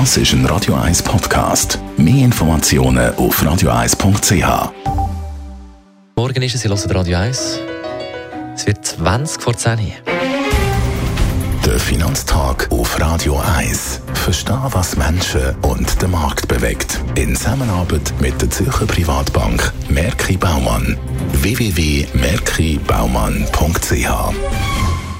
Das ist ein Radio 1 Podcast. Mehr Informationen auf radio1.ch. Morgen ist es, ihr hört Radio 1. Es wird 20 vor 10 Uhr. Der Finanztag auf Radio 1. Verstehen, was Menschen und den Markt bewegt. In Zusammenarbeit mit der Zürcher Privatbank Merki Baumann. www.merkibaumann.ch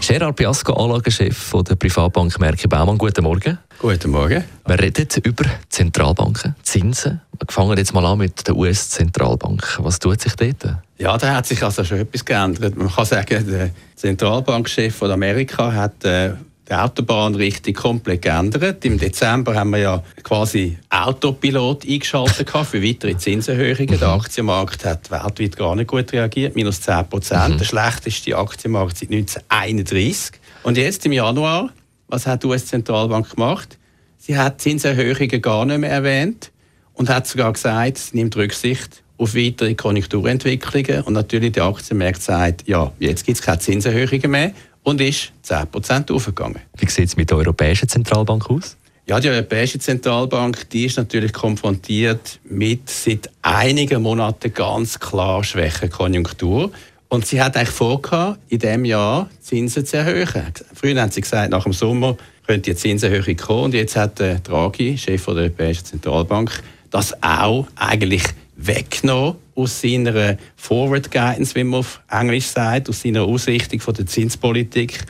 Gerard Piasco, Anlagechef von der Privatbank Merki Baumann. Guten Morgen. Guten Morgen. Wir reden über Zentralbanken, Zinsen. Wir fangen jetzt mal an mit der US-Zentralbank. Was tut sich dort? Ja, da hat sich also schon etwas geändert. Man kann sagen, der Zentralbankchef von Amerika hat äh, die Autobahnrichtung komplett geändert. Im Dezember haben wir ja quasi Autopilot eingeschaltet für weitere Zinserhöhungen. Der. Aktienmarkt hat weltweit gar nicht gut reagiert, minus 10 Prozent. Mhm. Der schlechteste Aktienmarkt seit 1931. Und jetzt im Januar, was hat die US-Zentralbank gemacht? Sie hat Zinserhöhungen gar nicht mehr erwähnt und hat sogar gesagt, sie nimmt Rücksicht auf weitere Konjunkturentwicklungen. Und natürlich der Aktienmarkt sagt, ja, jetzt gibt es keine Zinserhöhungen mehr und ist 10% aufgegangen. Wie sieht es mit der Europäischen Zentralbank aus? Ja, die Europäische Zentralbank die ist natürlich konfrontiert mit seit einigen Monaten ganz klar schwächer Konjunktur. Und sie hat eigentlich vor, in diesem Jahr Zinsen zu erhöhen. Früher haben sie gesagt, nach dem Sommer könnte die Zinserhöhung kommen. Und jetzt hat der Draghi, Chef der Europäischen Zentralbank, das auch eigentlich weggenommen aus seiner Forward Guidance, wie man auf Englisch sagt, aus seiner Ausrichtung von der Zinspolitik.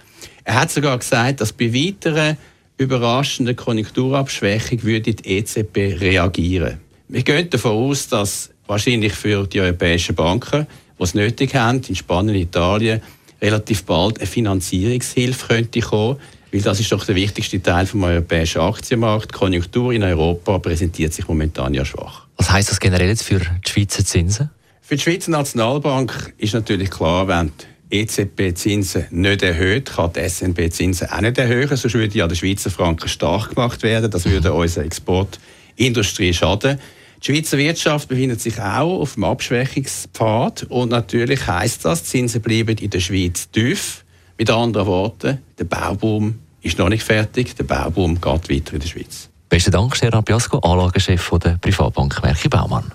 Er hat sogar gesagt, dass bei weiteren überraschenden Konjunkturabschwächung würde die EZB reagieren. Wir gehen davon aus, dass wahrscheinlich für die europäischen Banken, die es nötig haben, in Spanien, Italien, relativ bald eine Finanzierungshilfe könnte kommen, weil das ist doch der wichtigste Teil vom europäischen Aktienmarkt. Die Konjunktur in Europa präsentiert sich momentan ja schwach. Was heißt das generell jetzt für die Schweizer Zinsen? Für die Schweizer Nationalbank ist natürlich klar, wenn die EZB Zinsen nicht erhöht, kann die SNB Zinsen auch nicht erhöhen, sonst würde ja der Schweizer Franken stark gemacht werden. Das würde unserer Exportindustrie schaden. Die Schweizer Wirtschaft befindet sich auch auf dem Abschwächungspfad und natürlich heißt das, Zinsen bleiben in der Schweiz tief. Mit anderen Worten, der Bauboom ist noch nicht fertig, der Bauboom geht weiter in der Schweiz. Besten Dank, Gerard Piasco, Anlagechef der Privatbank Merki Baumann.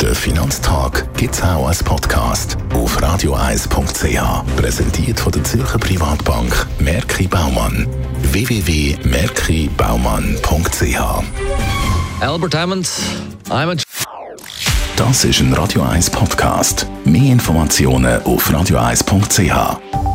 Der Finanztag gibt es auch als Podcast auf radioeis.ch. Präsentiert von der Zürcher Privatbank Merki Baumann. www.merkibaumann.ch Albert Hammond, I'm a Das ist ein Radio 1 Podcast. Mehr Informationen auf radioeis.ch.